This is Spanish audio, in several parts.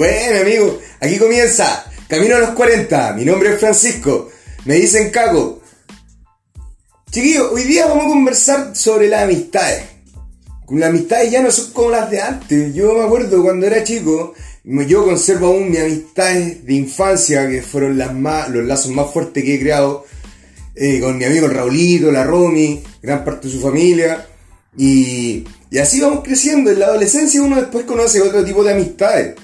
Bueno, amigo, aquí comienza Camino a los 40. Mi nombre es Francisco. Me dicen Caco. Chiquillos, hoy día vamos a conversar sobre las amistades. Las amistades ya no son como las de antes. Yo me acuerdo cuando era chico, yo conservo aún mis amistades de infancia, que fueron las más, los lazos más fuertes que he creado eh, con mi amigo Raulito, la Romy, gran parte de su familia. Y, y así vamos creciendo. En la adolescencia uno después conoce otro tipo de amistades.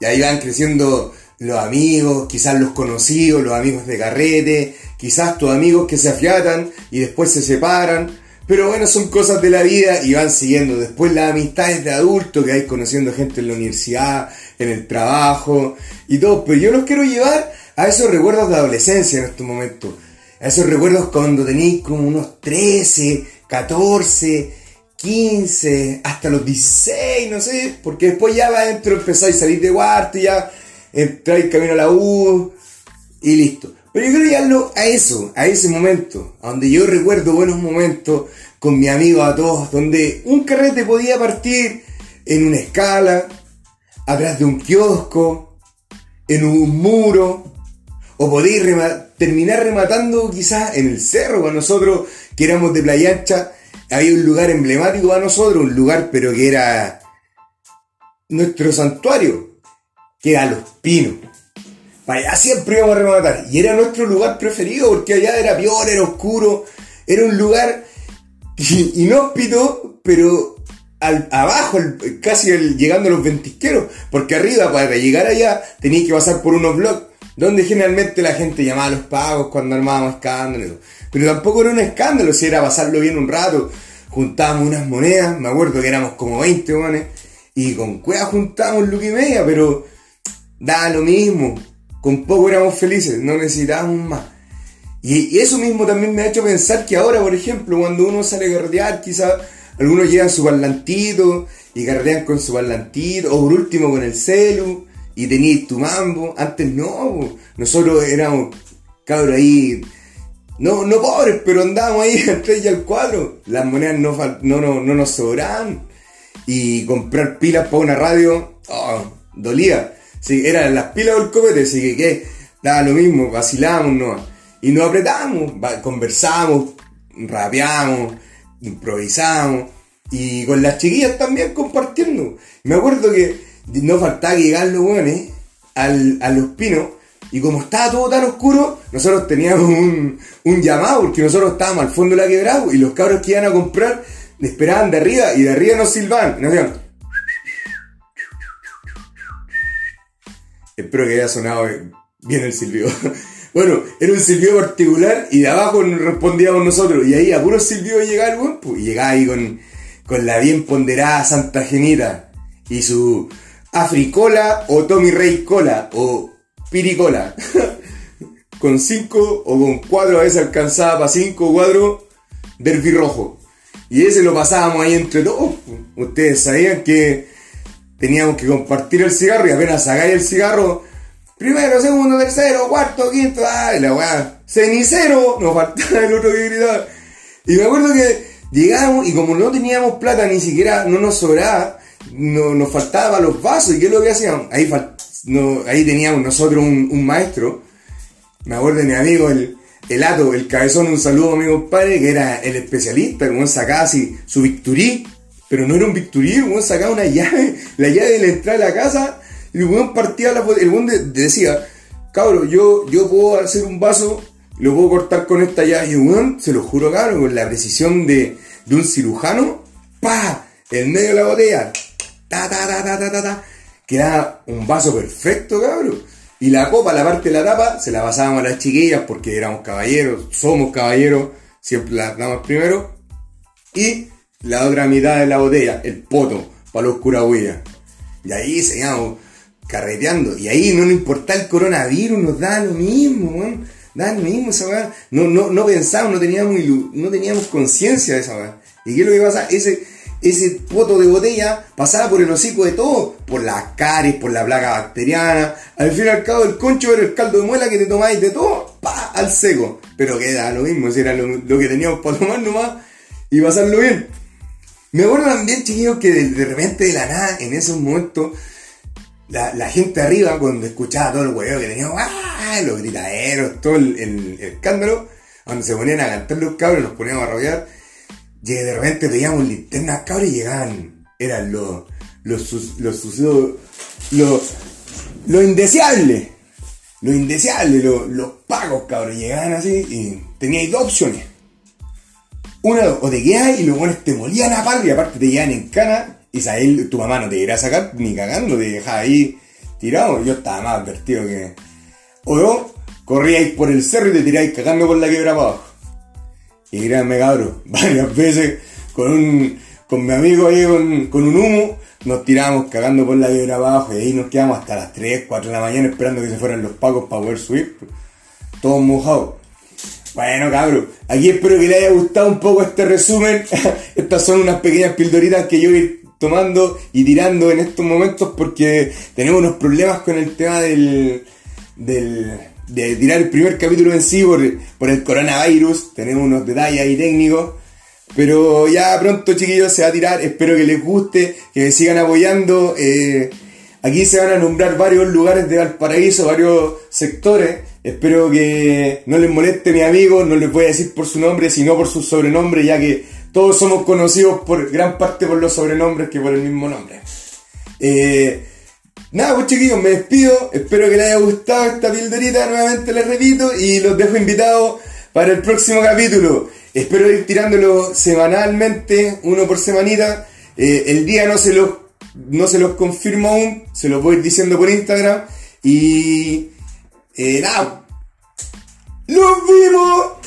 Y ahí van creciendo los amigos, quizás los conocidos, los amigos de carrete, quizás tus amigos que se afiatan y después se separan. Pero bueno, son cosas de la vida y van siguiendo. Después las amistades de adulto que hay conociendo gente en la universidad, en el trabajo y todo. Pero yo los quiero llevar a esos recuerdos de adolescencia en estos momentos. A esos recuerdos cuando tenéis como unos 13, 14, 15, hasta los 16, no sé, porque después ya va adentro empezáis a salir de cuarto ya entráis camino a la U y listo. Pero yo quiero llevarlo a eso, a ese momento, a donde yo recuerdo buenos momentos con mi amigo a todos, donde un carrete podía partir en una escala, atrás de un kiosco, en un muro, o podéis terminar rematando quizás en el cerro con nosotros que éramos de Playa Ancha había un lugar emblemático para nosotros, un lugar pero que era nuestro santuario, que era Los Pinos. Para allá siempre íbamos a rematar. Y era nuestro lugar preferido porque allá era peor, era oscuro. Era un lugar inhóspito, pero al, abajo, casi llegando a los ventisqueros. Porque arriba, para llegar allá, tenías que pasar por unos bloques donde generalmente la gente llamaba a los pagos cuando armábamos escándalos. Pero tampoco era un escándalo, si era pasarlo bien un rato. Juntábamos unas monedas, me acuerdo que éramos como 20 manes, y con cuevas juntábamos lo y media, pero da lo mismo. Con poco éramos felices, no necesitábamos más. Y, eso mismo también me ha hecho pensar que ahora, por ejemplo, cuando uno sale a carretear, quizás algunos llevan su parlantito y carretean con su parlantito, o por último con el celu, y tenías tu mambo. Antes no, nosotros éramos cabros ahí no, no pobres, pero andábamos ahí al 3 y al 4. Las monedas no, no, no, nos sobraban. Y comprar pilas para una radio, oh, dolía. Sí, eran las pilas del copete, así que ¿qué? daba lo mismo, vacilábamos, ¿no? Y nos apretábamos, conversamos, rapeamos, improvisamos. Y con las chiquillas también compartiendo. Me acuerdo que no faltaba que llegar los buenos, al, a los pinos y como estaba todo tan oscuro, nosotros teníamos un, llamado, porque nosotros estábamos al fondo de la quebrada y los cabros que iban a comprar esperaban de arriba y de arriba nos silbaban. nos decían. Espero que haya sonado bien el silbido. bueno, era un silbido particular y de abajo respondíamos nosotros. Y ahí a puro silbido llegaba el buen, y llegaba ahí con, con la bien ponderada Santa Genita y su Africola o Tommy Rey Cola o piricola. con 5 o con 4 a veces alcanzaba para 5 cuadros derby rojo. Y ese lo pasábamos ahí entre todos. Ustedes sabían que teníamos que compartir el cigarro y apenas sacáis el cigarro, primero, segundo, tercero, cuarto, quinto, ay, la weá, cenicero, nos faltaba el otro que gritaba. Y me acuerdo que llegamos y como no teníamos plata, ni siquiera no nos sobraba, no, nos faltaba los vasos. ¿Y qué es lo que hacíamos? Ahí no, ahí teníamos nosotros un, maestro, me acuerdo de mi amigo, el, el Ato, el cabezón, un saludo a mi compadre, que era el especialista, el sacaba así su victurí, pero no era un victurí, el sacaba una llave, la llave de la entrada de la casa, y el partía la el buen decía, cabrón, yo, yo puedo hacer un vaso, lo puedo cortar con esta llave, y el se lo juro, cabrón, con la precisión de, de un cirujano, pa, en medio de la botella, ta, ta, ta, ta, ta, ta, ta quedaba un vaso perfecto, cabrón. Y la copa, la parte de la tapa, se la pasábamos a las chiquillas porque éramos caballeros, somos caballeros, siempre las damos primero. Y la otra mitad de la botella, el poto, para los curagüillas. Y ahí seguíamos carreteando. Y ahí no nos importaba el coronavirus, nos da lo mismo, weón. Da lo mismo esa weá. No, no, no pensábamos, no teníamos, no teníamos conciencia de esa weá. ¿Y qué es lo que pasa? Ese, ese poto de botella pasaba por el hocico de todo, por las caries, por la plaga bacteriana. Al fin y al cabo, el concho era el caldo de muela que te tomáis de todo, pa, al seco. Pero queda lo mismo, si era lo, que teníamos para tomar nomás y pasarlo bien. Me acuerdo también, chiquillos, que de, repente de la nada, en esos momentos, la, gente arriba, cuando escuchaba todo el huevo que teníamos, los gritaderos, todo el, escándalo, cuando se ponían a cantar los cabros, nos poníamos a rodear, de repente veíamos linternas cabros y llegaban, eran los, los, los sucesos, los, lo indeseable, lo indeseable, lo- los pagos cabros, llegaban así y teníais dos opciones. Una, o te quedas y los buenos te molían a palo y aparte te llevan en cana y sabes, tu mamá no te irá a sacar ni cagando, te dejaba ahí tirado. Yo estaba más advertido que. O dos, corríais por el cerro y te tiráis cagando por la quiebra para abajo. Y créanme cabrón, varias veces con un. con mi amigo ahí con, un humo, nos tirábamos cagando por la quiebra abajo y ahí nos quedamos hasta las 3, 4 de la mañana esperando que se fueran los pacos para poder subir. Todos mojados. Bueno, cabrón, aquí espero que les haya gustado un poco este resumen. Estas son unas pequeñas pildoritas que yo voy tomando y tirando en estos momentos porque tenemos unos problemas con el tema del, del de tirar el primer capítulo en sí por, el coronavirus. Tenemos unos detalles ahí técnicos. Pero ya pronto, chiquillos, se va a tirar. Espero que les guste, que me sigan apoyando. Eh, aquí se van a nombrar varios lugares de Valparaíso, varios sectores. Espero que no les moleste mi amigo, no les voy a decir por su nombre, sino por su sobrenombre, ya que todos somos conocidos por gran parte por los sobrenombres que por el mismo nombre. Eh, nada, pues chiquillos, me despido. Espero que les haya gustado esta pildorita, nuevamente les repito, y los dejo invitados para el próximo capítulo. Espero ir tirándolo semanalmente, uno por semanita. Eh, el día no se los no se los confirmo aún, se los voy a ir diciendo por Instagram. Y eh, nada, ¡Nos vimos!